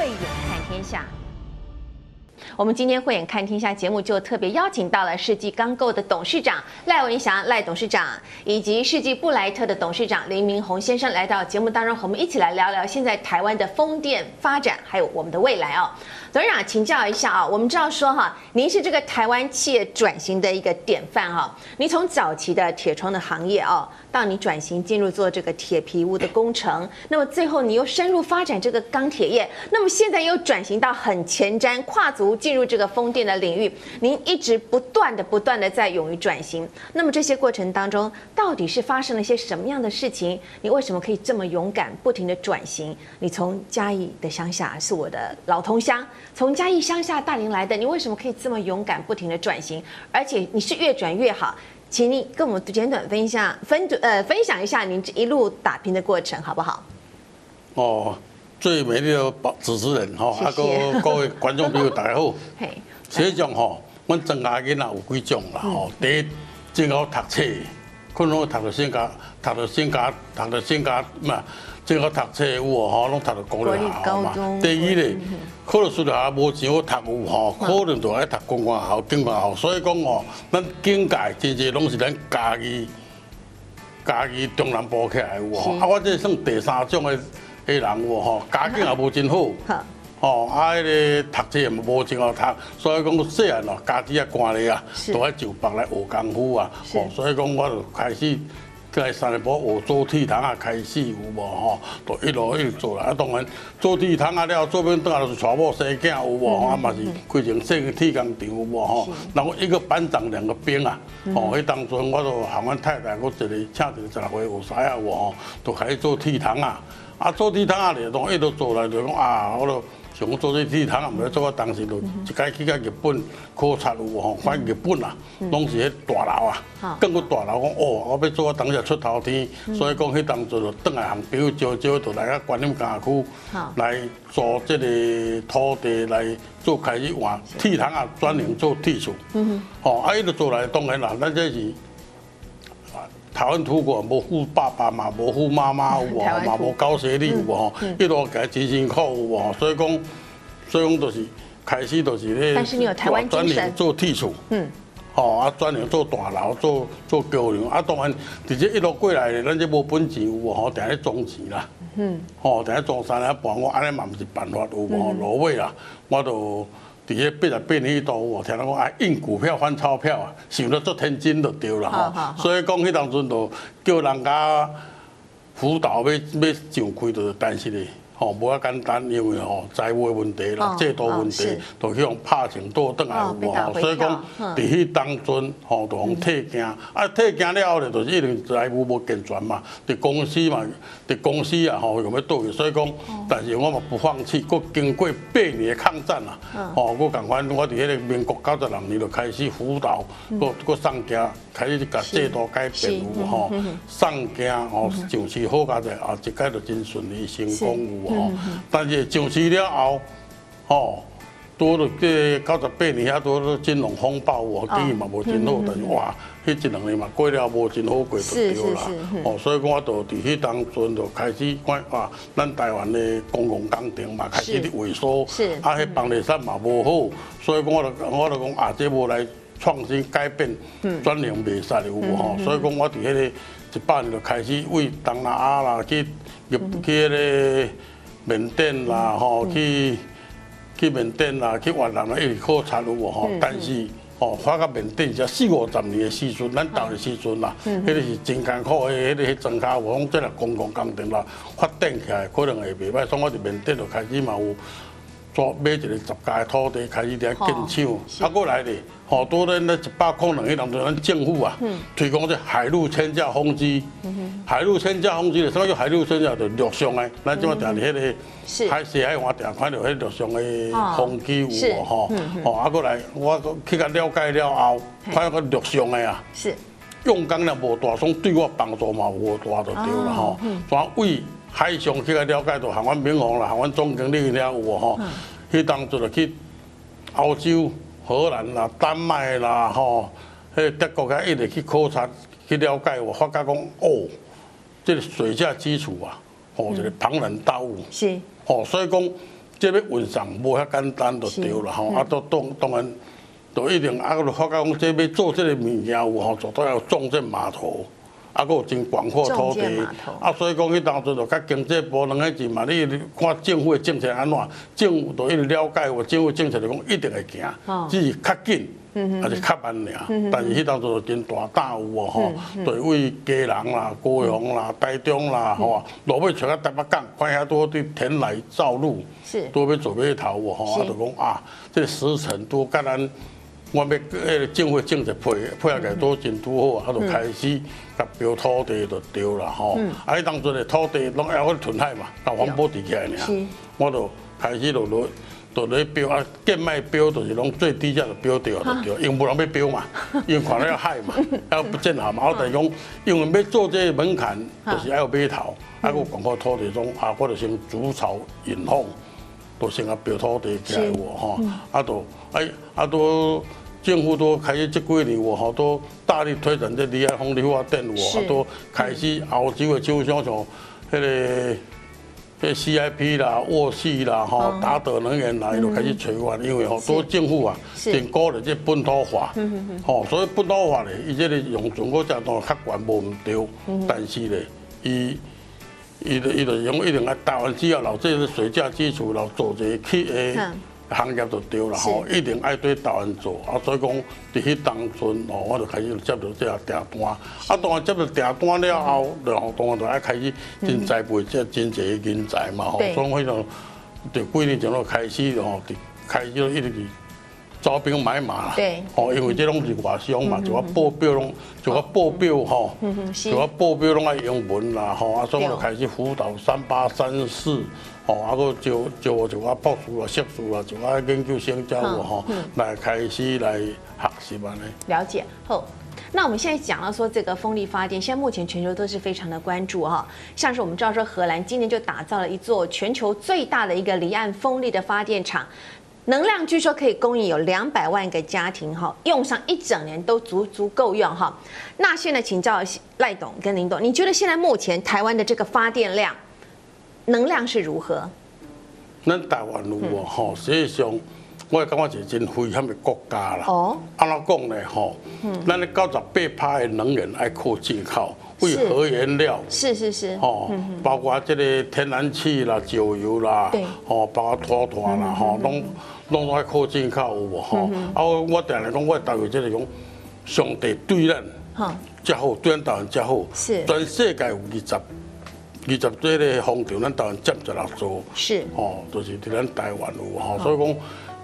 慧眼看天下。我们今天慧眼看天下节目就特别邀请到了世纪钢构的董事长赖文祥赖董事长，以及世纪布莱特的董事长林明宏先生来到节目当中，和我们一起来聊聊现在台湾的风电发展，还有我们的未来哦。董事长请教一下啊，我们知道说哈，您是这个台湾企业转型的一个典范哈，你从早期的铁窗的行业哦。到你转型进入做这个铁皮屋的工程，那么最后你又深入发展这个钢铁业，那么现在又转型到很前瞻，跨足进入这个风电的领域。您一直不断的、不断的在勇于转型。那么这些过程当中，到底是发生了些什么样的事情？你为什么可以这么勇敢、不停的转型？你从嘉义的乡下是我的老同乡，从嘉义乡下大林来的，你为什么可以这么勇敢、不停的转型？而且你是越转越好。请你跟我们简短分享分呃分享一下您这一路打拼的过程，好不好？哦，最美丽的主持人哈，啊各各位观众朋友大家好。嘿，实际上哈，我增加囡仔有几种啦，吼，第一，真好读册，可能我读到先家，读到先家，读到先家嘛。这个读册有哦，吼，拢读到公立学校嘛。第二咧，考到私立学校无钱好读有吼，可能就爱读公立学校、警官学校。所以讲哦，咱境界真济拢是咱家己家己中南部起来有哦。啊，我这算第三种的的人有吼，家境也无真好。好。哦，啊，迄个读册也无真好读，所以讲细汉哦，家己也惯咧啊，都爱就北来学功夫啊。哦，所以讲我就开始。在三立波学做铁桶啊，开始有无吼，都一路一路做啦。啊，当然做铁桶啊了，做边等下就是娶某生囝有无？啊嘛是开成设个铁工厂有无吼？然后一个班长两个兵啊，哦，迄当阵我都喊阮太太，我一个请一个十来岁学师啊有无吼，都开始做铁桶啊。啊，做铁桶啊咧，都一路做来就讲啊，我都。像我做这铁桶啊，唔要做啊，当时就一概去到日本考察有无吼，反正日本啊，拢是迄大楼啊，更个大楼讲哦，我要做啊，当时出头天，所以讲迄当时就转来向朋友招招，就来啊观音家区来做这个土地来做开始换铁桶啊，转型做铁厝，吼，啊，伊就做来当然啦，咱这是台湾土国无富爸爸嘛，无富妈妈有无嘛，无高学历有无吼，一路给真辛苦有无，所以讲，所以讲就是开始就是咧，但是你有台湾精神，做铁厝，嗯，吼啊转型做大楼，做做桥梁，啊当然直接一路过来的，咱这无本钱有无吼，定咧装钱啦，嗯，吼定咧装山啊，帮我安尼嘛毋是办法有无，落尾啦，我都。伫迄八十八年迄度，我听人讲啊，印股票换钞票啊，想得足天真就对了吼。所以讲迄当阵就叫人家辅导要要上开就但是咧。吼，无遐简单，因为吼财务的问题啦，制度问题，都去用拍成倒转来有无吼，所以讲伫迄当中吼，就用退件，啊退件了后咧，就是一定财务无健全嘛，伫公司嘛，伫公司啊吼用要倒去，所以讲，但是我嘛不放弃，佫经过八年的抗战啊，吼，我共款，我伫迄个民国九十六年就开始辅导，佫佫送件，开始甲制度改变有吼，送件吼上市好佳者，啊一届就真顺利成功有。哦，但是上市了后，吼，多了这九十八年遐多了金融风暴，我经营嘛无真好，但是哇，迄一两年嘛过了无真好过就对啦。哦，所以讲我就伫迄当阵就开始看啊，咱台湾的公共工程嘛开始萎缩，啊，迄房地产嘛无好，所以讲我就我就讲啊，这无来创新改变，转型袂使有无吼？所以讲我伫迄个一八年就开始为东南亚啦去入去迄个。缅甸啦，吼去去缅甸啦，去越南啦，一直考察有无吼？但是吼，发到缅甸才四五十年的时阵，咱到的时阵啦，迄个是真艰苦的，迄个迄庄稼，我讲即个公共工程啦，发展起来可能会袂歹，所以我伫缅甸就开始嘛有。做买一个十家的土地，开始在建厂，啊，过来咧，好多人咧一百块两亿人，就咱政府啊，推广这海陆千架风机，海陆千架风机咧，什么叫海陆千架？就陆上的，咱即马定伫迄个海西海岸定看到迄陆上的风机有无吼？吼，啊，过来我去甲了解了后，看个陆上的啊，是。用工量无大，所以对我帮助嘛无大就对了吼，所以为。海上去个了解到，喊阮民航啦，喊阮总经理了有无吼？去当做了去欧洲、荷兰啦、丹麦啦，吼，迄德国个一直去考察去了解，我发觉讲哦，即个水下基础啊，哦，一个庞然大物。是。哦，所以讲即要运送无遐简单就对了吼，啊，都当当然，都一定啊，就发觉讲这要做即个物件有吼，就都要重建码头，啊，佫有真广阔土地，啊，所以讲迄当阵就甲经济部两个字嘛，你看政府的政策安怎，政府都一直了解，我政府政策就讲一定会行，只是较紧。还是较慢尔，但是迄当做真大胆有哦吼，对位家人啦、高雄啦、台中啦，吼，落尾找到台北港，看遐多对田来造路，都要做码头哦吼，啊，就讲啊，这时程都甲咱，我要迄个政府政策配配合起来都真拄好，啊，就开始甲标土地就对啦吼，啊，迄当阵的土地拢要去屯海嘛，甲环保地起来尔，我就开始落落。就咧标啊，建卖标就是拢最低价就标掉就对，因为无人要标嘛，因为看了要害嘛，要不见好嘛。我等于讲，因为要做这个门槛，就是要有码头，还有广阔土地中啊，或者先筑巢引凤，都先啊标土地起来我吼，啊都哎啊都政府都开始这几年我好多大力推展这离岸风力发电我，啊都开始欧洲的厂商像迄个。这 CIP 啦、沃系啦、吼达德能源来都开始催完，因为吼多政府啊，真鼓励这本土化，吼，所以本土化咧，伊这个用中国这当较悬无毋对，但是咧，伊伊伊就用一定啊，台湾只要留这个水价基础，留做这个企业。行业就对了吼，一定爱对台湾做。啊，所以讲伫迄当阵哦，我就开始接到这个订单，啊，当然接到订单了后，然后当然就爱开始真栽培这真侪人才嘛吼，所以迄种就几年前就开始吼，开始一直招兵买马啦，吼，因为这拢是外商嘛，就我报表拢，就我报表吼，就我报表拢爱英文啦吼，啊，所以我就开始辅导三八三四。哦，啊个就就我就啊博士啊硕士啊，就啊研究生教我哈，来开始来学习嘛呢。了解好，那我们现在讲到说这个风力发电，现在目前全球都是非常的关注哈。像是我们知道说荷兰今年就打造了一座全球最大的一个离岸风力的发电厂，能量据说可以供应有两百万个家庭哈，用上一整年都足足够用哈。那现在请教赖董跟林董，你觉得现在目前台湾的这个发电量？能量是如何？咱台湾有无吼？实际上，我感觉是真危险的国家啦。哦。安怎讲呢？吼，咱的九十八趴的能源爱靠进口，为核原料。是是是。吼，包括这个天然气啦、石油啦，对。吼，包括拖拖啦，吼，拢拢都爱靠进口有无？吼。啊，我定来讲，我台湾这个讲，上帝对咱，哈，较好，对咱台湾较好。是。全世界有二十。二十多个风场，咱台湾占十六座，是。哦，就是伫咱台湾有吼，所以讲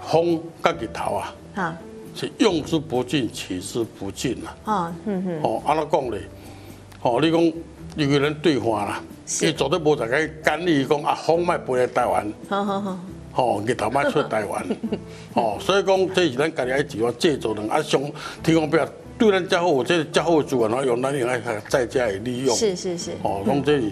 风甲日头啊，哈，是用之不尽，取之不尽啊。啊，嗯哼，哦，安怎讲咧？哦，你讲有个人对话啦，伊绝对无在个干预讲啊，风卖飞来台湾，好好好，哦，日头卖出台湾，哦，所以讲这是咱家己爱自我制造的，啊，上天公伯对咱较好，这个较好的资源，然后用咱用来再加以利用，是是是，哦，讲这是。是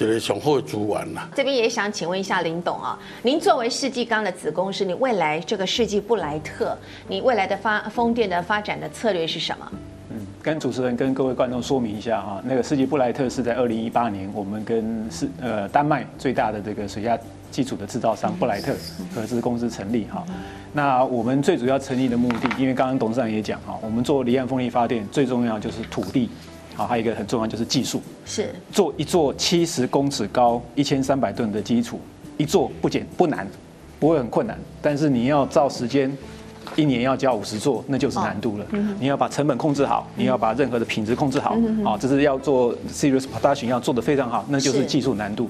咧上好的资源啦。这边也想请问一下林董啊，您作为世纪钢的子公司，你未来这个世纪布莱特，你未来的发风电的发展的策略是什么？嗯，跟主持人跟各位观众说明一下哈，那个世纪布莱特是在二零一八年，我们跟是呃丹麦最大的这个水下基础的制造商布莱特合资公司成立哈。那我们最主要成立的目的，因为刚刚董事长也讲哈，我们做离岸风力发电最重要就是土地。好，还有一个很重要就是技术，是做一座七十公尺高、一千三百吨的基础，一座不简不难，不会很困难，但是你要照时间，一年要交五十座，那就是难度了。你要把成本控制好，你要把任何的品质控制好，好，这是要做 serious production 要做的非常好，那就是技术难度。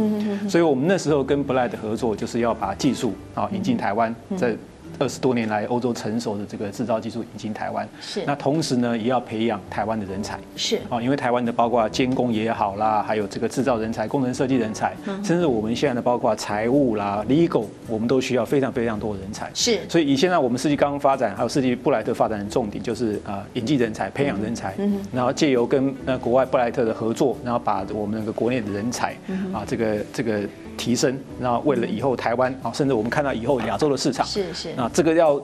所以我们那时候跟 Blight 合作，就是要把技术啊引进台湾，在。二十多年来，欧洲成熟的这个制造技术引进台湾，是。那同时呢，也要培养台湾的人才，是。啊，因为台湾的包括监工也好啦，还有这个制造人才、工程设计人才，甚至我们现在的包括财务啦、legal，我们都需要非常非常多的人才。是，所以以现在我们世纪刚发展，还有世纪布莱特发展的重点，就是啊，引进人才、培养人才，然后借由跟呃国外布莱特的合作，然后把我们那个国内的人才啊，这个这个。提升，然后为了以后台湾啊，甚至我们看到以后亚洲的市场，是是，那这个要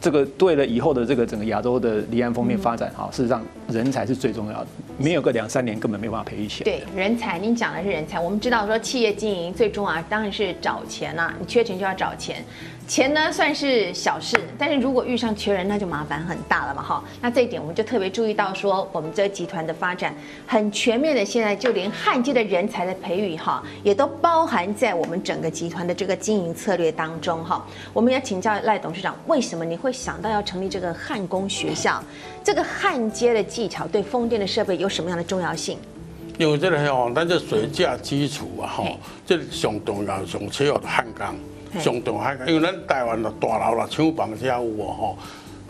这个对了以后的这个整个亚洲的离岸风面发展啊，事实上人才是最重要的。没有个两三年根本没办法培育起来。对，人才，您讲的是人才，我们知道说企业经营最终啊，当然是找钱啊，你缺钱就要找钱。钱呢算是小事，但是如果遇上缺人，那就麻烦很大了嘛，哈。那这一点我们就特别注意到，说我们这个集团的发展很全面的，现在就连焊接的人才的培育，哈，也都包含在我们整个集团的这个经营策略当中，哈。我们要请教赖董事长，为什么你会想到要成立这个焊工学校？这个焊接的技巧对风电的设备有什么样的重要性？因为这个吼，咱这水价基础啊，吼，这上重要、上需要的焊钢。上重要，因为咱台湾的大楼啦、厂房遐有哦吼，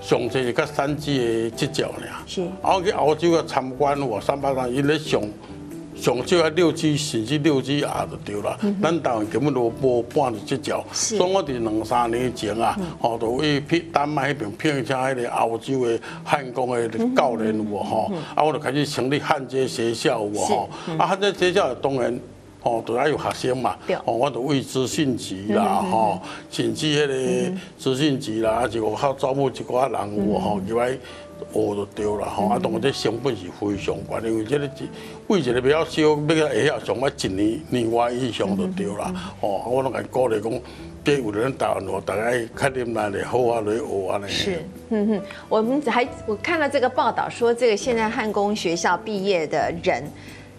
上济是甲三 G 的接脚尔。是。啊，我去澳洲啊参观我三八三，因咧上上少啊六 G 甚至六 G 也就对啦。咱台湾根本都无半的绩效。是。所以我伫两三年前啊，吼，就去聘丹麦迄边聘请迄个欧洲的焊工的教练有无吼，啊，我就开始成立焊接学校有无吼，啊，焊接学校当然。哦，都要有学生嘛。哦，我都为资讯局啦，吼，甚至迄个资讯局啦，啊，就靠招募一寡人有吼，入来学就对啦，吼。啊，当然这成本是非常贵，因为这个为一个比较少，要个会晓上，啊一年年外以上就对啦。哦，我拢甲鼓励讲，给有人台湾话，大家较认真的好啊来学啊嘞。是，嗯哼，我们还我看了这个报道说，这个现在焊工学校毕业的人。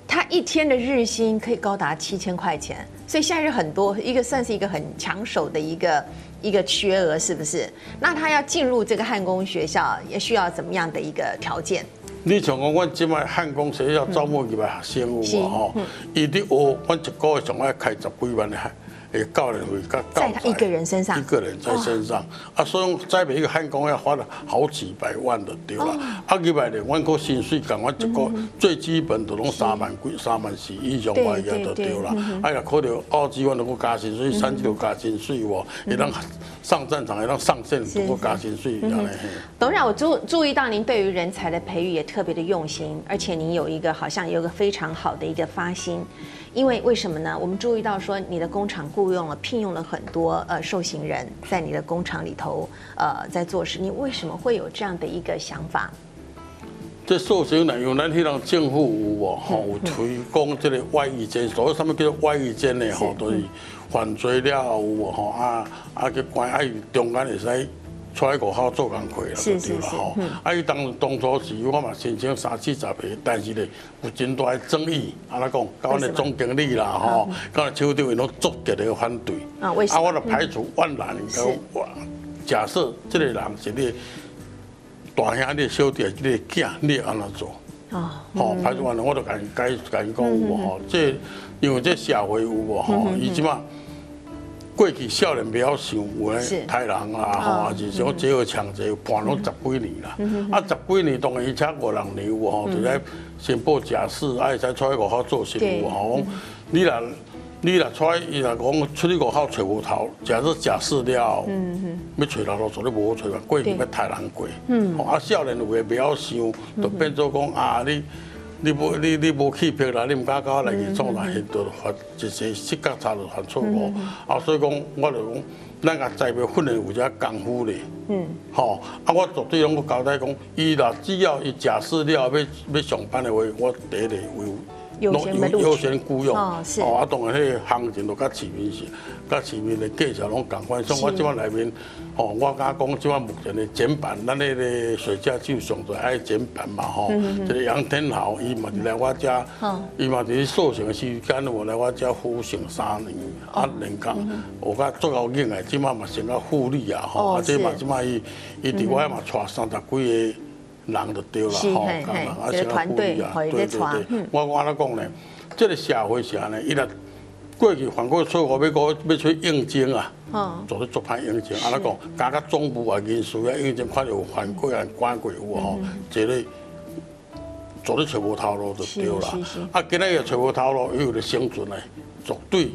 他一天的日薪可以高达七千块钱，所以现在是很多一个算是一个很抢手的一个一个缺额，是不是？那他要进入这个焊工学校，也需要怎么样的一个条件？你像讲，我今摆焊工学校招募入来学生有啊，吼，伊伫学，我一个月上爱开十几万的还。教练会教在他一个人身上，一个人在身上啊，所以栽培一个焊工要花了好几百万的对了。啊，几百年，我个薪水讲我一个最基本都拢三万几、三万四以上块也就对了。哎呀，可能二几万都不加薪水，三几都加薪水哦，也当上战场，也当上线都不加薪水。董事长，我注注意到您对于人才的培育也特别的用心，而且您有一个好像有个非常好的一个发心。因为为什么呢？我们注意到说，你的工厂雇佣了、聘用了很多呃受刑人，在你的工厂里头呃在做事。你为什么会有这样的一个想法？这受刑人，用咱迄种政府有哦，吼有推广这个外衣间，所谓什么叫做外衣间呢？吼，都是犯罪了有吼啊啊去关啊，中间会使。出来外口做工课了，就对了吼。啊，伊当当初时我嘛申请三四十个，但是咧有真大的争议。安怎讲？搞那总经理啦，吼，搞那厂长因拢足极的反对。啊，为？啊，我就排除万难，我假设这个人是你大兄弟、小弟、你囝，你安怎做？哦，吼，排除万难，我就甲伊解甲伊讲有无吼？这因为这社会有无吼？伊即马。过去少年袂晓想有诶太人啦，吼，还是说这个抢劫，判拢十几年啦。啊，十几年当然伊请五六年有吼，就在先报假释，啊，才出去外口做事务吼。你若你若出去，伊若讲出去外口找无头，假设假释了，嗯要找老多做你无好找啊。过去要太难过，啊，少年有诶袂晓想，就变做讲啊你。你无你你无欺骗啦，你毋敢甲我来去做啦，现就犯一些失格差就犯错误。啊，所以讲我就讲，咱个栽培训练有遮功夫咧。嗯。吼，啊，我绝对拢个交代讲，伊若只要伊假释了要要上班的话，我第一个会有优先雇佣。哦，是。哦，啊，当然迄个行情都甲市面是，甲市面的价钱拢共款。所以我即摆内面。哦，我敢讲，即马目前的减版，咱迄个水价就上在爱减版嘛，吼。这个杨天豪，伊嘛来我家，伊嘛伫受刑的时间，我来我家服刑三年，啊，人讲，我甲做到硬的，即马嘛升到副理啊，吼。啊，这嘛即马伊伊伫我遐嘛带三十几个人就对了，吼，啊，升到副理啊，对对对。我我安尼讲呢？这个社会是安尼，伊若过去犯过错误，要过要去应征啊。做咧做歹应征，安尼讲，加个总部啊，人事啊，应征看有犯过啊，关过有吼，这个做咧找无头路就对啦。啊，今日又找无头路，又有咧生存咧，绝对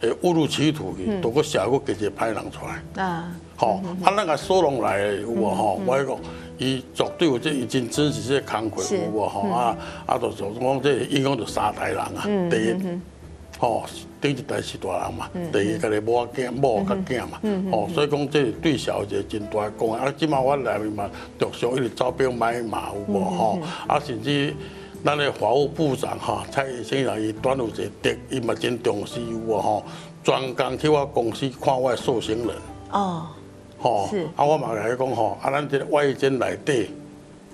会误入歧途去，都个社会给一个歹人出来。啊，好，啊，那个收容来有无吼？我讲，伊绝对有这已经真实这工课有无吼？啊，啊，就就讲这影响着三代人啊，第一。吼，第一代是大人嘛，第二家己某仔囝某甲囝嘛，吼，所以讲这对小一个真大贡献。啊，即马我内面嘛，着上一直招兵买马有无吼，啊，甚至咱的法务部长哈蔡先生伊端午节的，伊嘛真重视我吼，专工去我公司看我的受刑人。哦，吼，是啊，我嘛来讲吼，啊，咱这个外间内底。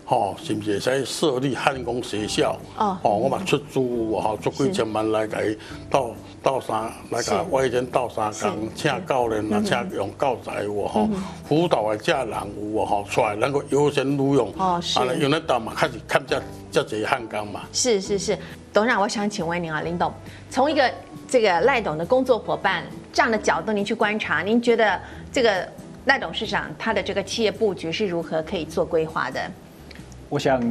吼，是不是使设立汉工学校？哦，吼，我嘛出租吼，出几千万来给到到三，来给外间到三工，请教练啊，请用教材有吼，辅导的家人有吼，出来能够优先录用。哦，是。啊，用那刀嘛，开始看这这些汉工嘛。是是是，董事长，我想请问您啊，林董，从一个这个赖董的工作伙伴这样的角度，您去观察，您觉得这个赖董事长他的这个企业布局是如何可以做规划的？我想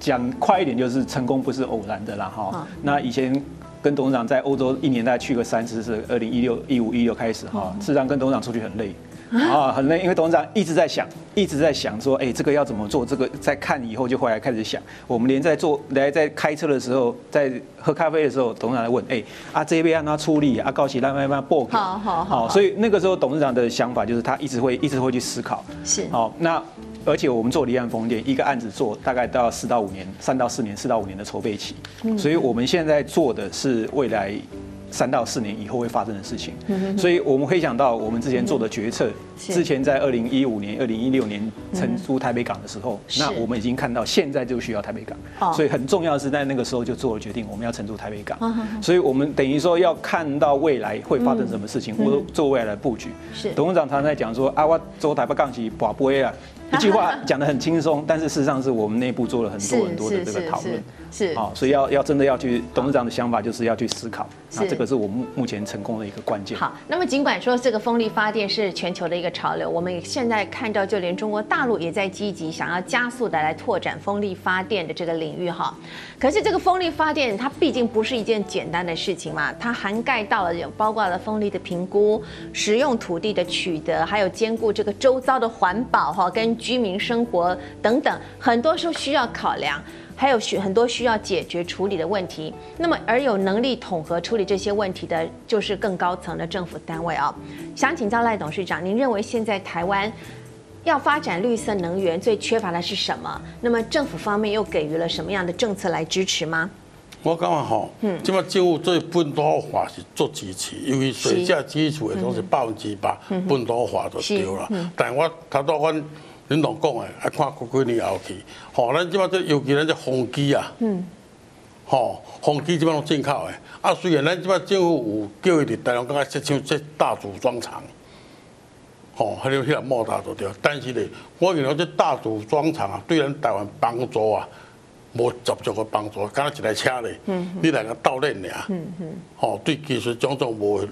讲快一点，就是成功不是偶然的啦哈。那以前跟董事长在欧洲一年大概去个三次，是二零一六、一五、一六开始哈。事实上跟董事长出去很累啊，很累，因为董事长一直在想，一直在想说，哎，这个要怎么做？这个在看以后就回来开始想。我们连在做来在开车的时候，在喝咖啡的时候，董事长来问，哎，啊这边让他出力，啊高起来慢慢报。好好好。所以那个时候董事长的想法就是他一直会一直会去思考。是。好，那。而且我们做离岸风电，一个案子做大概都要四到五年，三到四年，四到五年的筹备期。所以我们现在做的是未来。三到四年以后会发生的事情，所以我们可以想到我们之前做的决策，之前在二零一五年、二零一六年承租台北港的时候，那我们已经看到现在就需要台北港，所以很重要的是在那个时候就做了决定，我们要承租台北港，所以我们等于说要看到未来会发生什么事情，或者做未来的布局。是。董事长常常在讲说啊，我做台北港是保不会啊，一句话讲得很轻松，但是事实上是我们内部做了很多很多的这个讨论。是啊，所以要要真的要去董事长的想法就是要去思考，那这个是我目目前成功的一个关键。好，那么尽管说这个风力发电是全球的一个潮流，我们现在看到就连中国大陆也在积极想要加速的来拓展风力发电的这个领域哈。可是这个风力发电它毕竟不是一件简单的事情嘛，它涵盖到了有包括了风力的评估、使用土地的取得，还有兼顾这个周遭的环保哈跟居民生活等等，很多时候需要考量。还有许很多需要解决处理的问题，那么而有能力统合处理这些问题的，就是更高层的政府单位啊。想请教赖董事长，您认为现在台湾要发展绿色能源最缺乏的是什么？那么政府方面又给予了什么样的政策来支持吗？我感觉吼，嗯，这么政府对本土化是做支持，因为水价基础的都是百分之百本土化就对了。但我他都阮。恁同讲诶，啊看过几年后去，吼，咱即马这尤其咱这风机啊，嗯，吼，风机即马拢进口诶，啊，虽然咱即马政府有叫伊伫台湾讲设像这大组装厂，吼，迄个迄个莫大都对，但是咧，我认为这大组装厂啊，对咱台湾帮助啊，无十足个帮助，敢若一台车咧，嗯，你来个斗练尔，嗯嗯，吼，对技术种种无。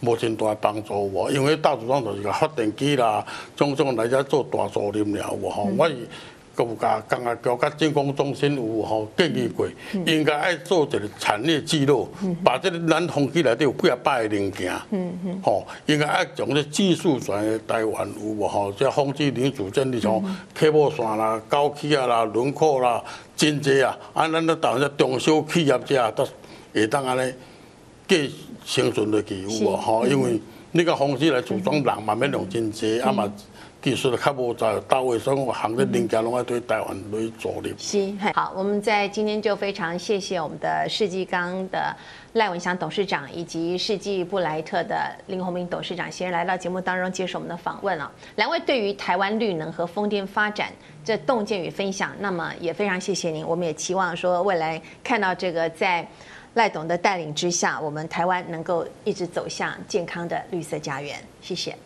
无真大帮助我，因为大组装就是个发电机啦，种种来遮做大租赁了，有吼。我是国家工业局甲政工中心有吼建议过，应该爱做一个产业记录，把这个咱风机内底有几啊百个零件，吼，应该爱从这技术转来台湾有无吼，这风机零组件你像 cable 线啦、高气啊啦、轮廓啦、真济啊，啊，咱咧台湾这中小企业者都会当安尼计。生存的机会吼，因为你个方式来组装人嘛，免用真济，啊嘛技术较无在到位，所以我行业零件拢爱对台湾来做的。是，好，我们在今天就非常谢谢我们的世纪钢的赖文祥董事长，以及世纪布莱特的林宏明董事长，先来到节目当中接受我们的访问了。两位对于台湾绿能和风电发展这洞见与分享，那么也非常谢谢您。我们也期望说未来看到这个在。赖董的带领之下，我们台湾能够一直走向健康的绿色家园。谢谢。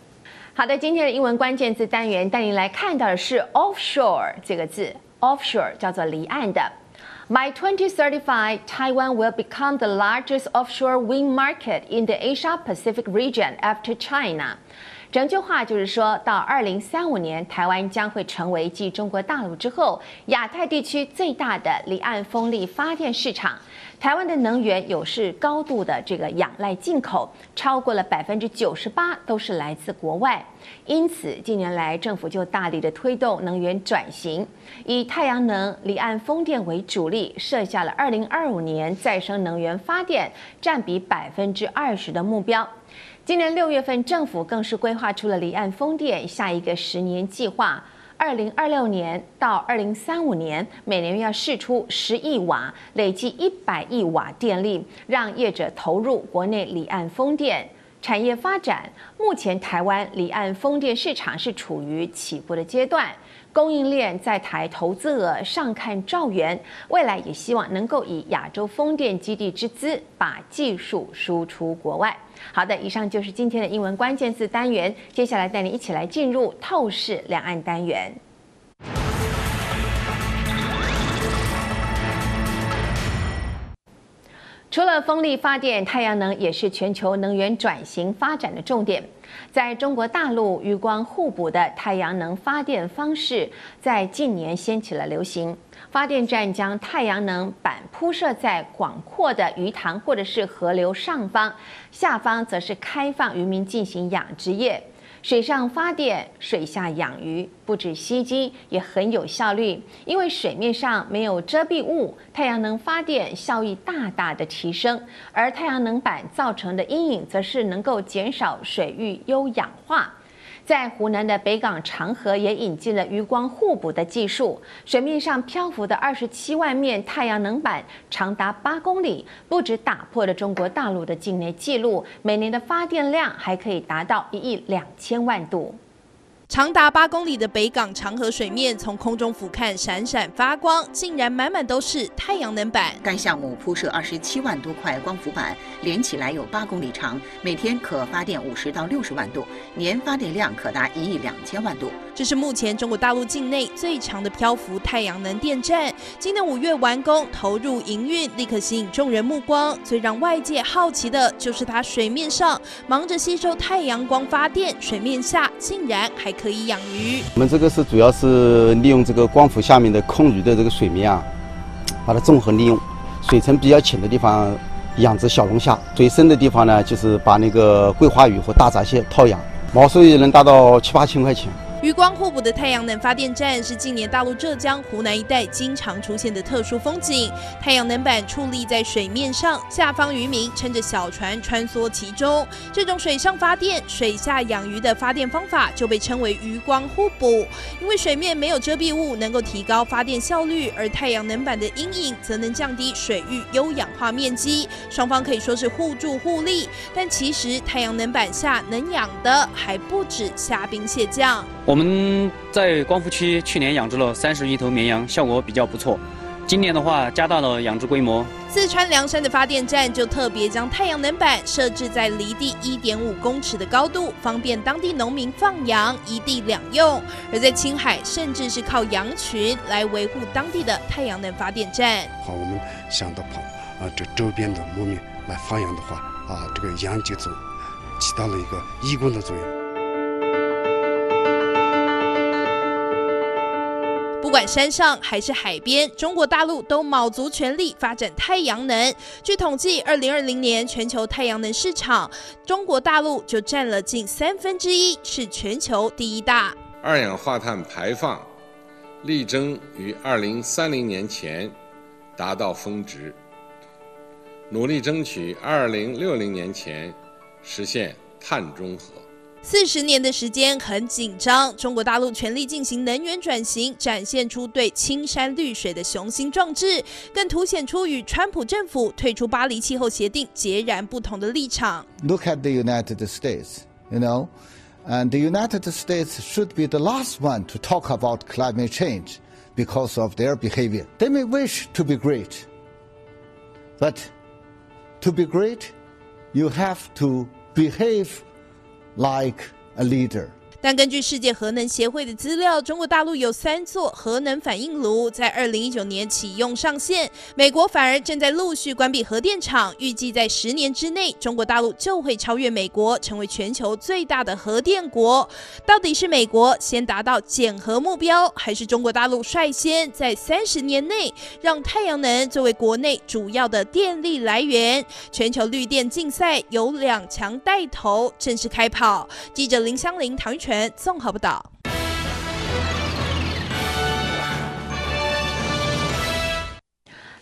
好的，今天的英文关键字单元带您来看到的是 offshore 这个字，offshore 叫做离岸的。By 2035, Taiwan will become the largest offshore wind market in the Asia Pacific region after China. 整句话就是说到二零三五年，台湾将会成为继中国大陆之后，亚太地区最大的离岸风力发电市场。台湾的能源有是高度的这个仰赖进口，超过了百分之九十八都是来自国外。因此，近年来政府就大力的推动能源转型，以太阳能、离岸风电为主力，设下了二零二五年再生能源发电占比百分之二十的目标。今年六月份，政府更是规划出了离岸风电下一个十年计划。二零二六年到二零三五年，每年要试出十亿瓦，累计一百亿瓦电力，让业者投入国内离岸风电。产业发展。目前台湾离岸风电市场是处于起步的阶段。供应链在台投资额上看兆元，未来也希望能够以亚洲风电基地之姿，把技术输出国外。好的，以上就是今天的英文关键字单元，接下来带你一起来进入透视两岸单元。除了风力发电，太阳能也是全球能源转型发展的重点。在中国大陆，渔光互补的太阳能发电方式在近年掀起了流行。发电站将太阳能板铺设在广阔的鱼塘或者是河流上方，下方则是开放渔民进行养殖业。水上发电，水下养鱼，不止吸金，也很有效率。因为水面上没有遮蔽物，太阳能发电效益大大的提升。而太阳能板造成的阴影，则是能够减少水域优氧化。在湖南的北港长河也引进了余光互补的技术，水面上漂浮的二十七万面太阳能板长达八公里，不止打破了中国大陆的境内纪录，每年的发电量还可以达到一亿两千万度。长达八公里的北港长河水面，从空中俯瞰闪闪发光，竟然满满都是太阳能板。该项目铺设二十七万多块光伏板，连起来有八公里长，每天可发电五十到六十万度，年发电量可达一亿两千万度。这是目前中国大陆境内最长的漂浮太阳能电站，今年五月完工投入营运，立刻吸引众人目光。最让外界好奇的就是它水面上忙着吸收太阳光发电，水面下竟然还可以养鱼。我们这个是主要是利用这个光伏下面的空余的这个水面啊，把它综合利用，水层比较浅的地方养殖小龙虾，最深的地方呢就是把那个桂花鱼和大闸蟹套养，毛收益能达到七八千块钱。渔光互补的太阳能发电站是近年大陆浙江、湖南一带经常出现的特殊风景。太阳能板矗立在水面上，下方渔民撑着小船穿梭其中。这种水上发电、水下养鱼的发电方法就被称为渔光互补。因为水面没有遮蔽物，能够提高发电效率，而太阳能板的阴影则能降低水域优氧化面积。双方可以说是互助互利。但其实太阳能板下能养的还不止虾兵蟹将。我们在光伏区去年养殖了三十余头绵羊，效果比较不错。今年的话，加大了养殖规模。四川凉山的发电站就特别将太阳能板设置在离地一点五公尺的高度，方便当地农民放羊，一地两用。而在青海，甚至是靠羊群来维护当地的太阳能发电站。好，我们想到跑啊，这周边的牧民来放羊的话啊，这个羊就走，起到了一个义工的作用。不管山上还是海边，中国大陆都卯足全力发展太阳能。据统计，二零二零年全球太阳能市场，中国大陆就占了近三分之一，是全球第一大。二氧化碳排放力争于二零三零年前达到峰值，努力争取二零六零年前实现碳中和。四十年的时间很紧张，中国大陆全力进行能源转型，展现出对青山绿水的雄心壮志，更凸显出与川普政府退出巴黎气候协定截然不同的立场。Look at the United States, you know, and the United States should be the last one to talk about climate change because of their behavior. They may wish to be great, but to be great, you have to behave. Like a leader. 但根据世界核能协会的资料，中国大陆有三座核能反应炉在二零一九年启用上线，美国反而正在陆续关闭核电厂。预计在十年之内，中国大陆就会超越美国，成为全球最大的核电国。到底是美国先达到减核目标，还是中国大陆率先在三十年内让太阳能作为国内主要的电力来源？全球绿电竞赛由两强带头正式开跑。记者林香玲、唐玉泉全。综合报道。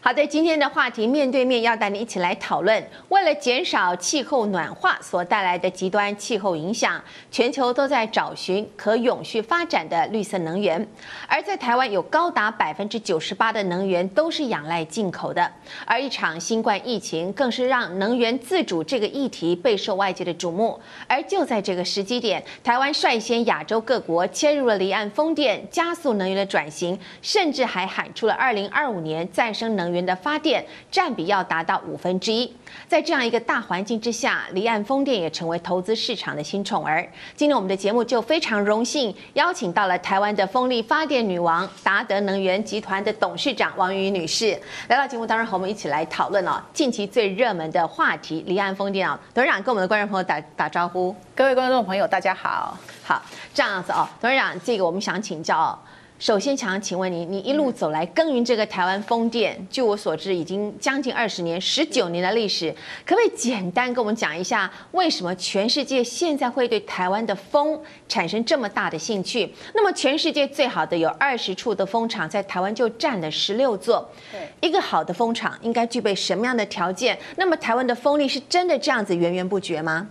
好的，今天的话题面对面要带你一起来讨论。为了减少气候暖化所带来的极端气候影响，全球都在找寻可永续发展的绿色能源。而在台湾，有高达百分之九十八的能源都是仰赖进口的。而一场新冠疫情更是让能源自主这个议题备受外界的瞩目。而就在这个时机点，台湾率先亚洲各国切入了离岸风电，加速能源的转型，甚至还喊出了二零二五年再生能源源。源的发电占比要达到五分之一，在这样一个大环境之下，离岸风电也成为投资市场的新宠儿。今天我们的节目就非常荣幸邀请到了台湾的风力发电女王达德能源集团的董事长王云女士来到节目当中和我们一起来讨论哦，近期最热门的话题离岸风电啊，董事长跟我们的观众朋友打打招呼。各位观众朋友，大家好，好这样子哦，董事长，这个我们想请教哦。首先，想请问你，你一路走来耕耘这个台湾风电，据我所知，已经将近二十年、十九年的历史，可不可以简单跟我们讲一下，为什么全世界现在会对台湾的风产生这么大的兴趣？那么，全世界最好的有二十处的风场，在台湾就占了十六座。对，一个好的风场应该具备什么样的条件？那么，台湾的风力是真的这样子源源不绝吗？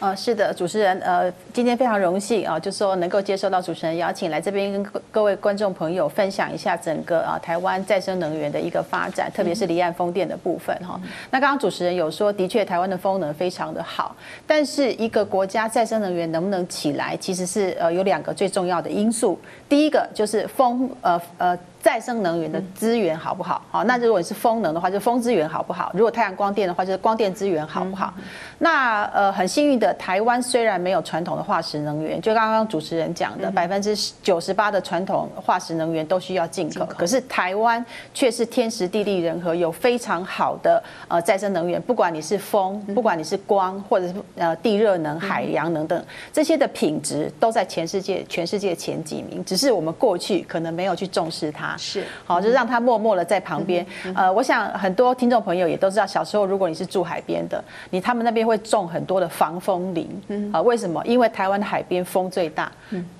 呃，是的，主持人，呃，今天非常荣幸啊，就是说能够接受到主持人邀请来这边跟各各位观众朋友分享一下整个啊台湾再生能源的一个发展，特别是离岸风电的部分哈。那刚刚主持人有说，的确台湾的风能非常的好，但是一个国家再生能源能不能起来，其实是呃有两个最重要的因素，第一个就是风，呃呃。再生能源的资源好不好？好，那如果你是风能的话，就风资源好不好？如果太阳光电的话，就是光电资源好不好？那呃，很幸运的，台湾虽然没有传统的化石能源，就刚刚主持人讲的，百分之九十八的传统化石能源都需要进口，可是台湾却是天时地利人和，有非常好的呃再生能源，不管你是风，不管你是光，或者是呃地热能、海洋能等这些的品质，都在全世界全世界前几名，只是我们过去可能没有去重视它。是好，就让他默默的在旁边。呃，我想很多听众朋友也都知道，小时候如果你是住海边的，你他们那边会种很多的防风林。啊，为什么？因为台湾的海边风最大，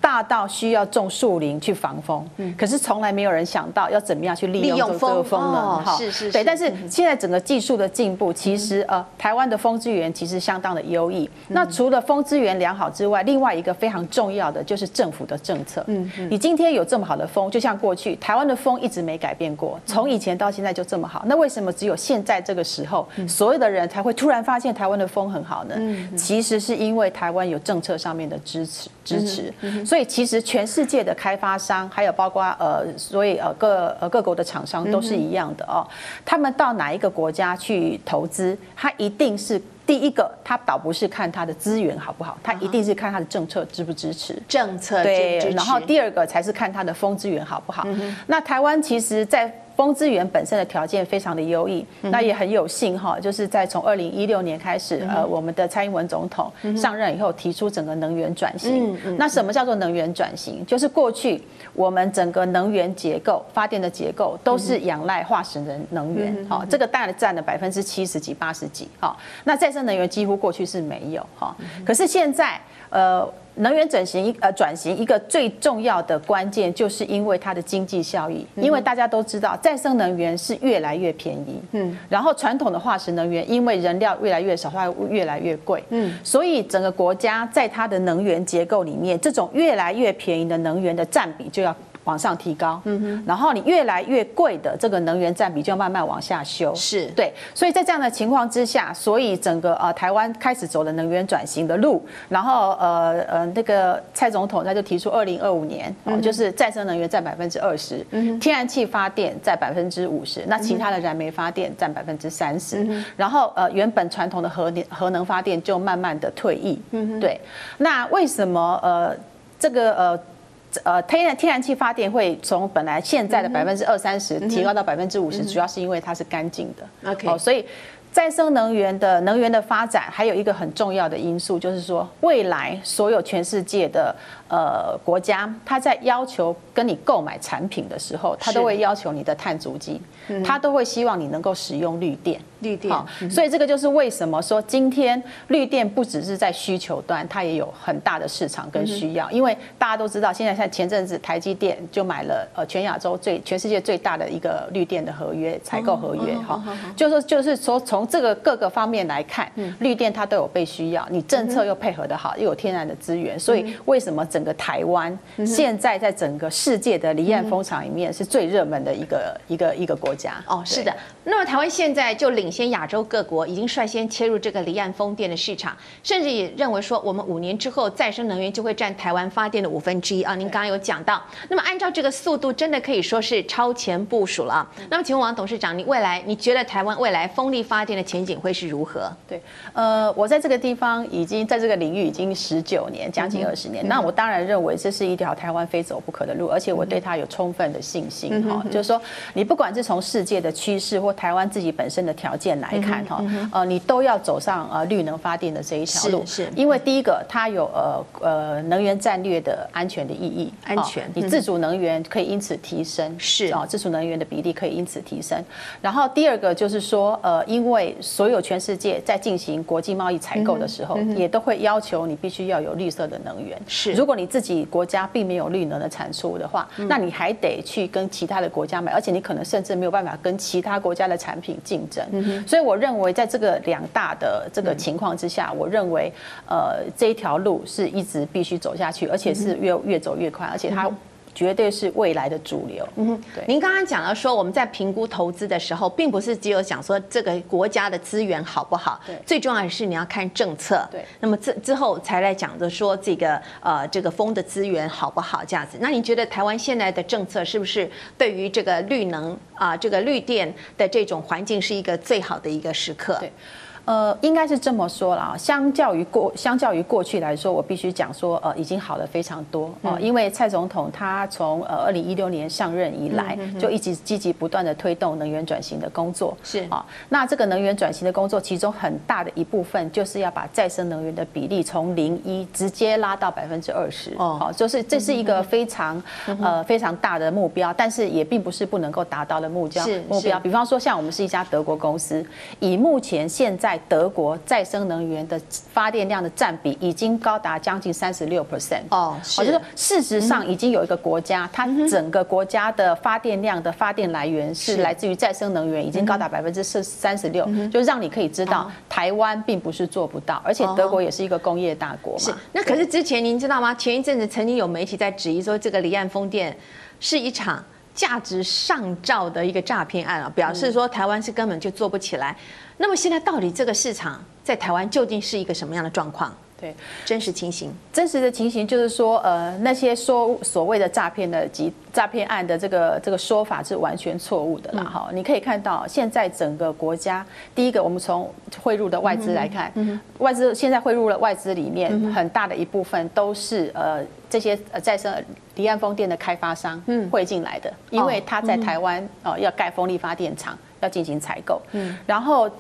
大到需要种树林去防风。可是从来没有人想到要怎么样去利用这个风能。哈，是是。对，但是现在整个技术的进步，其实呃，台湾的风资源其实相当的优异。那除了风资源良好之外，另外一个非常重要的就是政府的政策。嗯，你今天有这么好的风，就像过去台湾的风一直没改变过，从以前到现在就这么好。那为什么只有现在这个时候，所有的人才会突然发现台湾的风很好呢？其实是因为台湾有政策上面的支持支持。所以其实全世界的开发商，还有包括呃，所以呃各呃各国的厂商都是一样的哦。他们到哪一个国家去投资，他一定是。第一个，他倒不是看他的资源好不好，他一定是看他的政策支不支持。政策对，然后第二个才是看他的风资源好不好。那台湾其实，在风资源本身的条件非常的优异，那也很有幸哈，就是在从二零一六年开始，呃，我们的蔡英文总统上任以后，提出整个能源转型。那什么叫做能源转型？就是过去我们整个能源结构、发电的结构都是仰赖化石能能源，好，这个大概占了百分之七十几、八十几，好，那再生能源几乎过去是没有哈，可是现在呃。能源转型一呃转型一个最重要的关键，就是因为它的经济效益。因为大家都知道，再生能源是越来越便宜，嗯，然后传统的化石能源因为燃料越来越少，它会越来越贵，嗯，所以整个国家在它的能源结构里面，这种越来越便宜的能源的占比就要。往上提高，嗯哼，然后你越来越贵的这个能源占比就要慢慢往下修，是。对，所以在这样的情况之下，所以整个呃台湾开始走了能源转型的路，然后呃呃那个蔡总统他就提出二零二五年，哦，就是再生能源占百分之二十，天然气发电占百分之五十，那其他的燃煤发电占百分之三十，然后呃原本传统的核电核能发电就慢慢的退役，嗯对，那为什么呃这个呃？呃，天然天然气发电会从本来现在的百分之二三十提高到百分之五十，主要是因为它是干净的。OK，所以再生能源的能源的发展还有一个很重要的因素，就是说未来所有全世界的呃国家，它在要求跟你购买产品的时候，它都会要求你的碳足迹。他都会希望你能够使用绿电。绿电，好，所以这个就是为什么说今天绿电不只是在需求端，它也有很大的市场跟需要。因为大家都知道，现在像前阵子台积电就买了呃全亚洲最全世界最大的一个绿电的合约采购合约，哈，就是说就是说从这个各个方面来看，绿电它都有被需要，你政策又配合的好，又有天然的资源，所以为什么整个台湾现在在整个世界的离岸风场里面是最热门的一个一个一个国家？哦，是的。那么台湾现在就领先亚洲各国，已经率先切入这个离岸风电的市场，甚至也认为说，我们五年之后再生能源就会占台湾发电的五分之一啊。您刚刚有讲到，那么按照这个速度，真的可以说是超前部署了。那么，请问王董事长，你未来你觉得台湾未来风力发电的前景会是如何？对，呃，我在这个地方已经在这个领域已经十九年，将近二十年。那我当然认为这是一条台湾非走不可的路，而且我对它有充分的信心哈。就是说，你不管是从世界的趋势或台湾自己本身的条件来看哈，呃，你都要走上呃绿能发电的这一条路，是，因为第一个它有呃呃能源战略的安全的意义，安全，你自主能源可以因此提升，是啊，自主能源的比例可以因此提升。然后第二个就是说，呃，因为所有全世界在进行国际贸易采购的时候，也都会要求你必须要有绿色的能源，是。如果你自己国家并没有绿能的产出的话，那你还得去跟其他的国家买，而且你可能甚至没有办法跟其他国家的产品竞争。所以我认为，在这个两大的这个情况之下，我认为，呃，这一条路是一直必须走下去，而且是越越走越快，而且它。绝对是未来的主流。嗯哼，对。您刚刚讲到说，我们在评估投资的时候，并不是只有讲说这个国家的资源好不好，对，最重要的是你要看政策。对。那么之之后才来讲的说这个呃这个风的资源好不好这样子。那你觉得台湾现在的政策是不是对于这个绿能啊、呃、这个绿电的这种环境是一个最好的一个时刻？对。呃，应该是这么说了啊。相较于过，相较于过去来说，我必须讲说，呃，已经好了非常多啊。因为蔡总统他从呃二零一六年上任以来，就一直积极不断的推动能源转型的工作。是啊，那这个能源转型的工作，其中很大的一部分就是要把再生能源的比例从零一直接拉到百分之二十。哦，好，就是这是一个非常呃非常大的目标，但是也并不是不能够达到的目标。是目标，比方说像我们是一家德国公司，以目前现在。德国再生能源的发电量的占比已经高达将近三十六 percent 哦，是，就是说事实上已经有一个国家，它整个国家的发电量的发电来源是来自于再生能源，已经高达百分之四三十六，就让你可以知道台湾并不是做不到，而且德国也是一个工业大国嘛。是，那可是之前您知道吗？前一阵子曾经有媒体在质疑说，这个离岸风电是一场价值上兆的一个诈骗案啊，表示说台湾是根本就做不起来。那么现在到底这个市场在台湾究竟是一个什么样的状况？对，真实情形，真实的情形就是说，呃，那些说所谓的诈骗的及诈骗案的这个这个说法是完全错误的啦。哈、嗯，你可以看到，现在整个国家，第一个，我们从汇入的外资来看，外资现在汇入了外资里面，很大的一部分都是呃这些呃再生离岸风电的开发商汇进来的，嗯、因为他在台湾哦、呃、要盖风力发电厂，要进行采购，嗯，然后。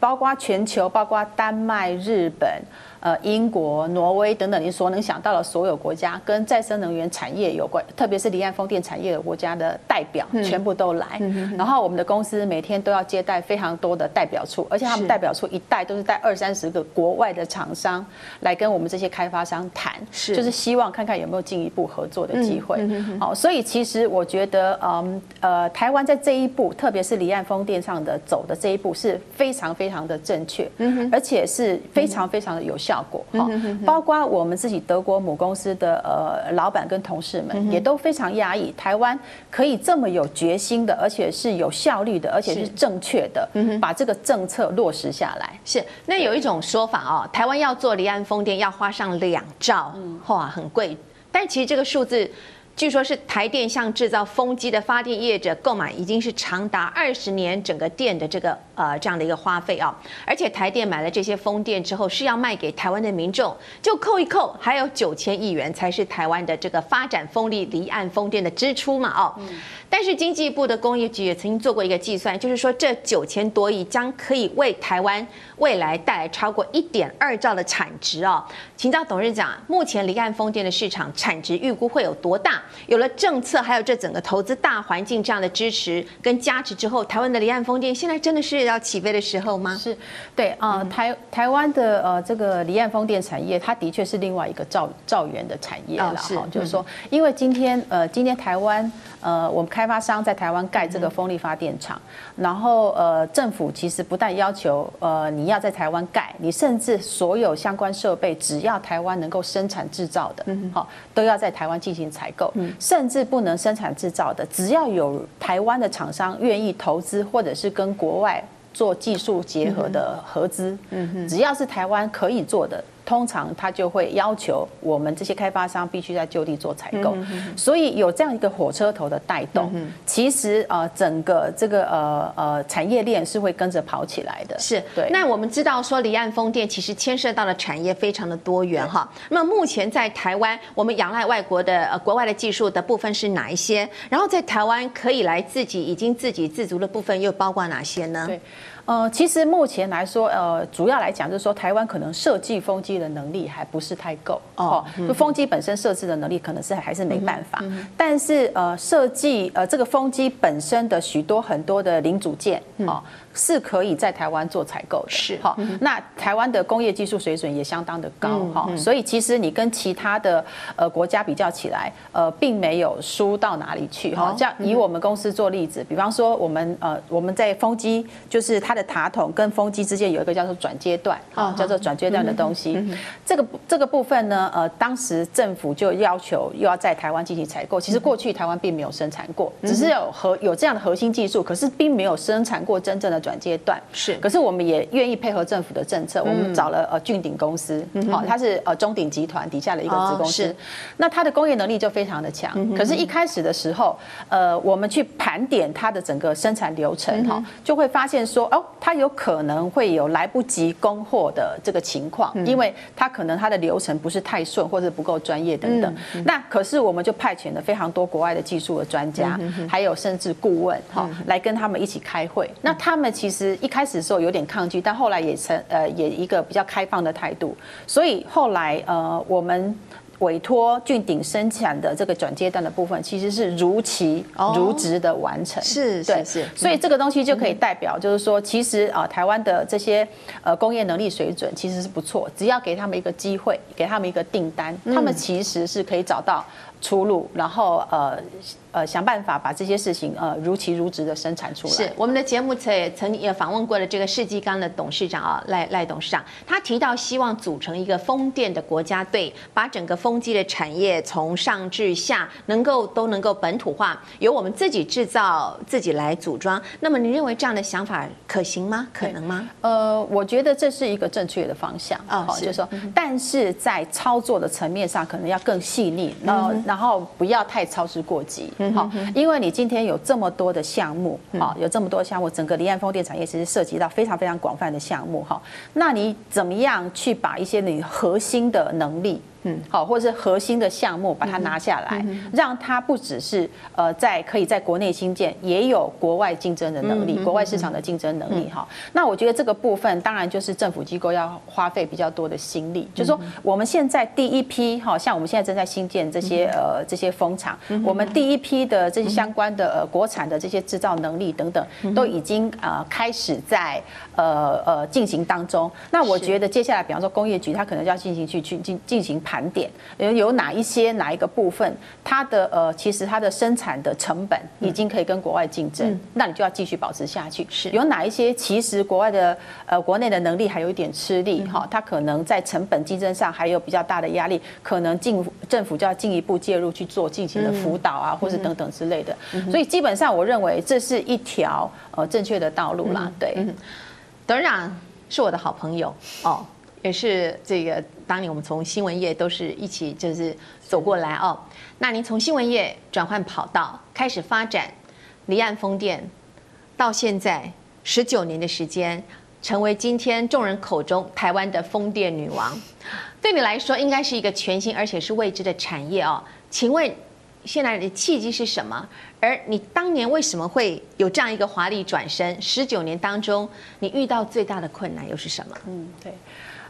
包括全球，包括丹麦、日本。呃，英国、挪威等等，你所能想到的所有国家跟再生能源产业有关，特别是离岸风电产业的国家的代表，全部都来。然后我们的公司每天都要接待非常多的代表处，而且他们代表处一带都是带二三十个国外的厂商来跟我们这些开发商谈，是就是希望看看有没有进一步合作的机会。好，所以其实我觉得，嗯呃，台湾在这一步，特别是离岸风电上的走的这一步是非常非常的正确，而且是非常非常的有效。效果哈，包括我们自己德国母公司的呃老板跟同事们也都非常压抑，台湾可以这么有决心的，而且是有效率的，而且是正确的，把这个政策落实下来。是，那有一种说法哦，台湾要做离岸风电要花上两兆，哇，很贵。但其实这个数字。据说，是台电向制造风机的发电业者购买，已经是长达二十年整个电的这个呃这样的一个花费啊。而且台电买了这些风电之后，是要卖给台湾的民众，就扣一扣，还有九千亿元才是台湾的这个发展风力离岸风电的支出嘛哦。但是经济部的工业局也曾经做过一个计算，就是说这九千多亿将可以为台湾未来带来超过一点二兆的产值哦。请教董事长，目前离岸风电的市场产值预估会有多大？有了政策，还有这整个投资大环境这样的支持跟加持之后，台湾的离岸风电现在真的是要起飞的时候吗？是，对啊、呃，台台湾的呃这个离岸风电产业，它的确是另外一个兆兆元的产业了哈、哦，就是说，因为今天呃今天台湾呃我们开发商在台湾盖这个风力发电厂，然后呃政府其实不但要求呃你要在台湾盖，你甚至所有相关设备只要要台湾能够生产制造的，好，都要在台湾进行采购，甚至不能生产制造的，只要有台湾的厂商愿意投资，或者是跟国外做技术结合的合资，只要是台湾可以做的。通常他就会要求我们这些开发商必须在就地做采购，所以有这样一个火车头的带动，其实呃整个这个呃呃产业链是会跟着跑起来的。是，对。那我们知道说离岸风电其实牵涉到的产业非常的多元哈。那么目前在台湾，我们仰赖外国的呃国外的技术的部分是哪一些？然后在台湾可以来自己已经自给自足的部分又包括哪些呢？对。呃，其实目前来说，呃，主要来讲就是说，台湾可能设计风机的能力还不是太够哦。就风机本身设置的能力可能是还是没办法，但是呃，设计呃这个风机本身的许多很多的零组件哦。是可以在台湾做采购的，是好。那台湾的工业技术水准也相当的高哈，所以其实你跟其他的呃国家比较起来，呃，并没有输到哪里去哈。像以我们公司做例子，比方说我们呃我们在风机，就是它的塔筒跟风机之间有一个叫做转接段啊，叫做转接段的东西。这个这个部分呢，呃，当时政府就要求又要在台湾进行采购。其实过去台湾并没有生产过，只是有核有这样的核心技术，可是并没有生产过真正的。转阶段。是，可是我们也愿意配合政府的政策，我们找了呃俊鼎公司，好，它是呃中鼎集团底下的一个子公司，那它的工业能力就非常的强。可是，一开始的时候，呃，我们去盘点它的整个生产流程，哈，就会发现说，哦，它有可能会有来不及供货的这个情况，因为它可能它的流程不是太顺，或者不够专业等等。那可是，我们就派遣了非常多国外的技术的专家，还有甚至顾问，哈，来跟他们一起开会。那他们。其实一开始的时候有点抗拒，但后来也成呃也一个比较开放的态度，所以后来呃我们委托俊鼎生产的这个转接段的部分，其实是如期如职的完成。是是是，所以这个东西就可以代表，就是说其实啊台湾的这些呃工业能力水准其实是不错，只要给他们一个机会，给他们一个订单，他们其实是可以找到出路，然后呃。呃，想办法把这些事情呃如期如职的生产出来。是我们的节目曾也曾也访问过了这个世纪刚的董事长啊赖赖董事长，他提到希望组成一个风电的国家队，把整个风机的产业从上至下能够都能够本土化，由我们自己制造自己来组装。那么你认为这样的想法可行吗？可能吗？呃，我觉得这是一个正确的方向啊，哦、就是说，但是在操作的层面上可能要更细腻，然后然后不要太操之过急。好，因为你今天有这么多的项目，好，有这么多项目，整个离岸风电产业其实涉及到非常非常广泛的项目，哈，那你怎么样去把一些你核心的能力？嗯，好，或者是核心的项目，把它拿下来，让它不只是呃在可以在国内新建，也有国外竞争的能力，国外市场的竞争能力哈。那我觉得这个部分当然就是政府机构要花费比较多的心力，就是说我们现在第一批哈，像我们现在正在新建这些呃这些风场，我们第一批的这些相关的呃国产的这些制造能力等等，都已经呃开始在呃呃进行当中。那我觉得接下来，比方说工业局，它可能要进行去去进进行。盘点有有哪一些哪一个部分，它的呃，其实它的生产的成本已经可以跟国外竞争，那你就要继续保持下去。是。有哪一些其实国外的呃国内的能力还有一点吃力哈，它可能在成本竞争上还有比较大的压力，可能进政府就要进一步介入去做进行的辅导啊，或是等等之类的。所以基本上我认为这是一条呃正确的道路啦。对，董事长是我的好朋友哦。也是这个，当年我们从新闻业都是一起就是走过来哦。那您从新闻业转换跑道，开始发展离岸风电，到现在十九年的时间，成为今天众人口中台湾的风电女王。对你来说，应该是一个全新而且是未知的产业哦。请问现在的契机是什么？而你当年为什么会有这样一个华丽转身？十九年当中，你遇到最大的困难又是什么？嗯，对。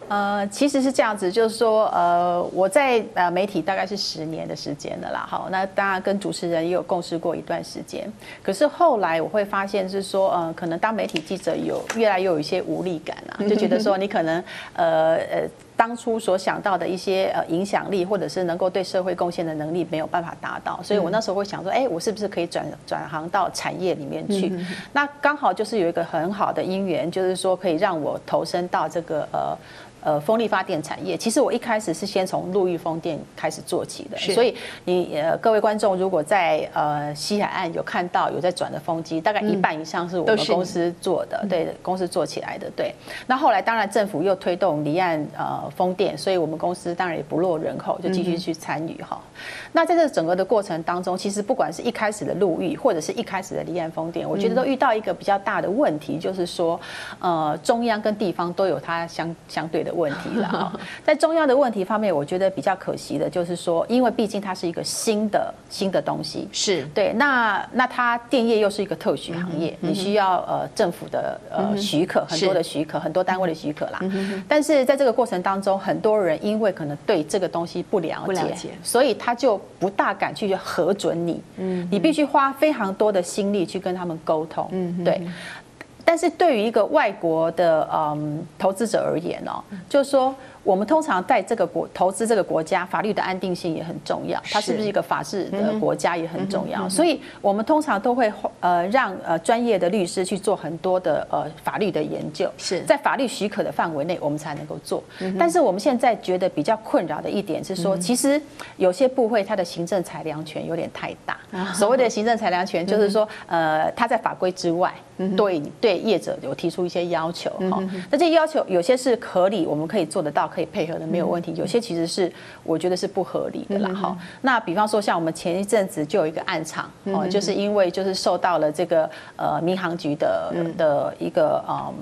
呃，其实是这样子，就是说，呃，我在呃媒体大概是十年的时间了啦，好，那当然跟主持人也有共事过一段时间，可是后来我会发现是说，呃，可能当媒体记者有越来越有一些无力感啊，就觉得说你可能呃呃当初所想到的一些呃影响力或者是能够对社会贡献的能力没有办法达到，所以我那时候会想说，哎，我是不是可以转转行到产业里面去？那刚好就是有一个很好的因缘，就是说可以让我投身到这个呃。呃，风力发电产业，其实我一开始是先从陆域风电开始做起的，所以你呃各位观众如果在呃西海岸有看到有在转的风机，大概一半以上是我们公司做的，对，公司做起来的，对。那后来当然政府又推动离岸呃风电，所以我们公司当然也不落人口，就继续去参与哈。那在这整个的过程当中，其实不管是一开始的陆域，或者是一开始的离岸风电，我觉得都遇到一个比较大的问题，就是说呃中央跟地方都有它相相对的。的问题了，在中央的问题方面，我觉得比较可惜的就是说，因为毕竟它是一个新的新的东西，是对。那那它电业又是一个特许行业，你需要呃政府的呃许可，很多的许可，很多单位的许可啦。但是在这个过程当中，很多人因为可能对这个东西不了解，所以他就不大敢去核准你。嗯，你必须花非常多的心力去跟他们沟通。嗯，对。但是对于一个外国的嗯投资者而言哦，就是说。我们通常在这个国投资这个国家，法律的安定性也很重要。它是不是一个法治的国家也很重要。所以，我们通常都会呃让呃专业的律师去做很多的呃法律的研究。是在法律许可的范围内，我们才能够做。但是我们现在觉得比较困扰的一点是说，其实有些部会它的行政裁量权有点太大。所谓的行政裁量权，就是说呃它在法规之外，对对业者有提出一些要求。哈，那这些要求有些是合理，我们可以做得到。可以配合的没有问题，有些其实是我觉得是不合理的啦。哈，那比方说像我们前一阵子就有一个案场哦，就是因为就是受到了这个呃民航局的的一个嗯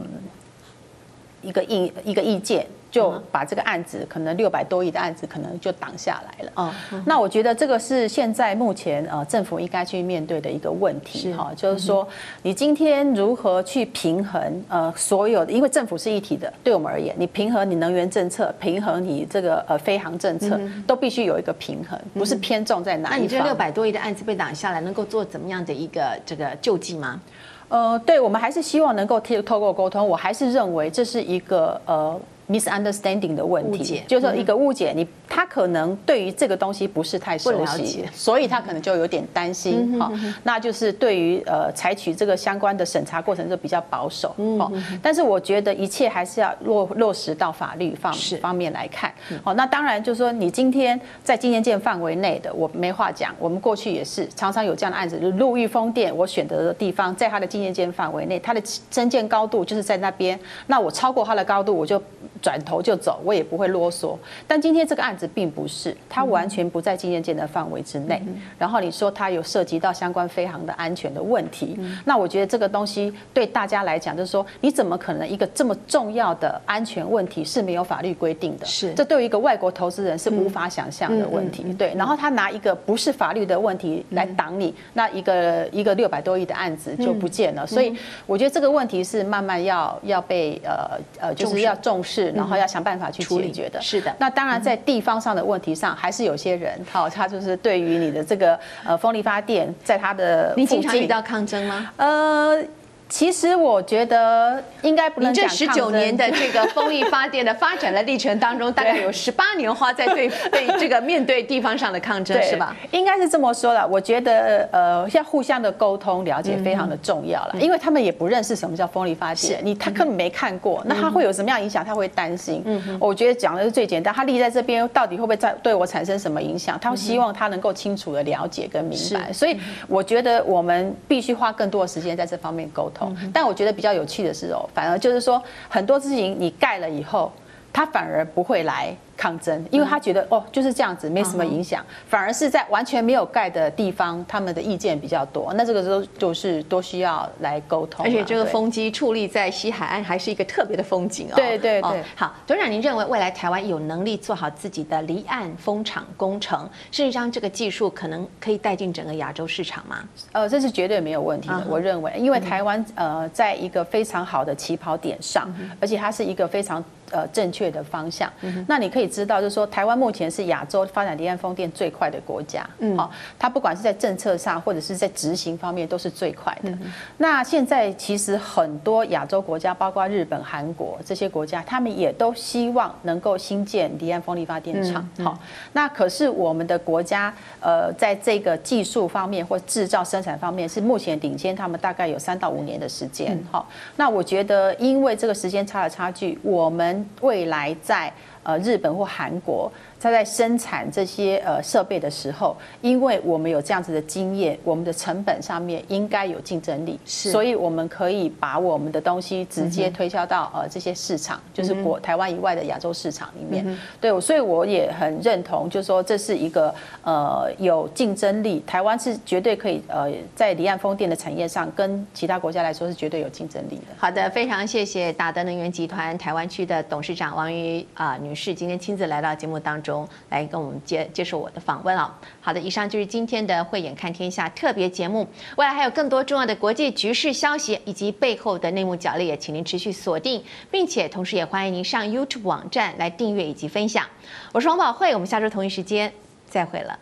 一个意一个意见。就把这个案子可能六百多亿的案子可能就挡下来了。哦，那我觉得这个是现在目前呃政府应该去面对的一个问题哈，就是说你今天如何去平衡呃所有的，因为政府是一体的，对我们而言，你平衡你能源政策，平衡你这个呃飞航政策，都必须有一个平衡，不是偏重在哪一方。那你这六百多亿的案子被挡下来，能够做怎么样的一个这个救济吗？呃，对，我们还是希望能够透透过沟通，我还是认为这是一个呃。Misunderstanding 的问题，就是说一个误解，你他可能对于这个东西不是太熟悉，所以他可能就有点担心，哈，那就是对于呃采取这个相关的审查过程就比较保守，哦，但是我觉得一切还是要落落实到法律方方面来看，哦，那当然就是说你今天在经验线范围内的我没话讲，我们过去也是常常有这样的案子，就是陆域风电我选择的地方在他的经验线范围内，他的增建高度就是在那边，那我超过他的高度我就。转头就走，我也不会啰嗦。但今天这个案子并不是，它完全不在经验件的范围之内。然后你说它有涉及到相关飞航的安全的问题，那我觉得这个东西对大家来讲，就是说你怎么可能一个这么重要的安全问题是没有法律规定的？是，这对于一个外国投资人是无法想象的问题。对，然后他拿一个不是法律的问题来挡你，那一个一个六百多亿的案子就不见了。所以我觉得这个问题是慢慢要要被呃呃，就是要重视。然后要想办法去解决的，是的。那当然，在地方上的问题上，还是有些人，好，他就是对于你的这个呃风力发电，在他的你经常遇到抗争吗？呃。其实我觉得应该不能讲。你这十九年的这个风力发电的发展的历程当中，大概有十八年花在对 对这个面对地方上的抗争，是吧？应该是这么说了。我觉得呃，要互相的沟通了解非常的重要了，因为他们也不认识什么叫风力发电，你他根本没看过，那他会有什么样影响？他会担心。嗯，我觉得讲的是最简单，他立在这边到底会不会在对我产生什么影响？他希望他能够清楚的了解跟明白。所以我觉得我们必须花更多的时间在这方面沟通。但我觉得比较有趣的是哦，反而就是说很多事情你盖了以后，它反而不会来。抗争，因为他觉得哦就是这样子，没什么影响，反而是在完全没有盖的地方，他们的意见比较多。那这个时候就是都需要来沟通。而且这个风机矗立在西海岸，还是一个特别的风景哦。对对对。好，董事长，您认为未来台湾有能力做好自己的离岸风场工程，事实上这个技术可能可以带进整个亚洲市场吗？呃，这是绝对没有问题的，我认为，因为台湾呃在一个非常好的起跑点上，而且它是一个非常。呃，正确的方向。那你可以知道，就是说，台湾目前是亚洲发展离岸风电最快的国家。嗯，好，它不管是在政策上，或者是在执行方面，都是最快的。那现在其实很多亚洲国家，包括日本、韩国这些国家，他们也都希望能够新建离岸风力发电厂。好，那可是我们的国家，呃，在这个技术方面或制造生产方面，是目前领先他们大概有三到五年的时间。好，那我觉得，因为这个时间差的差距，我们未来在呃日本或韩国。他在生产这些呃设备的时候，因为我们有这样子的经验，我们的成本上面应该有竞争力，是，所以我们可以把我们的东西直接推销到呃这些市场，就是国台湾以外的亚洲市场里面。对，所以我也很认同，就是说这是一个呃有竞争力，台湾是绝对可以呃在离岸风电的产业上跟其他国家来说是绝对有竞争力的。好的，非常谢谢达德能源集团台湾区的董事长王瑜啊女士今天亲自来到节目当中。来跟我们接接受我的访问啊！好的，以上就是今天的慧眼看天下特别节目。未来还有更多重要的国际局势消息以及背后的内幕角力，也请您持续锁定，并且同时也欢迎您上 YouTube 网站来订阅以及分享。我是王宝慧，我们下周同一时间再会了。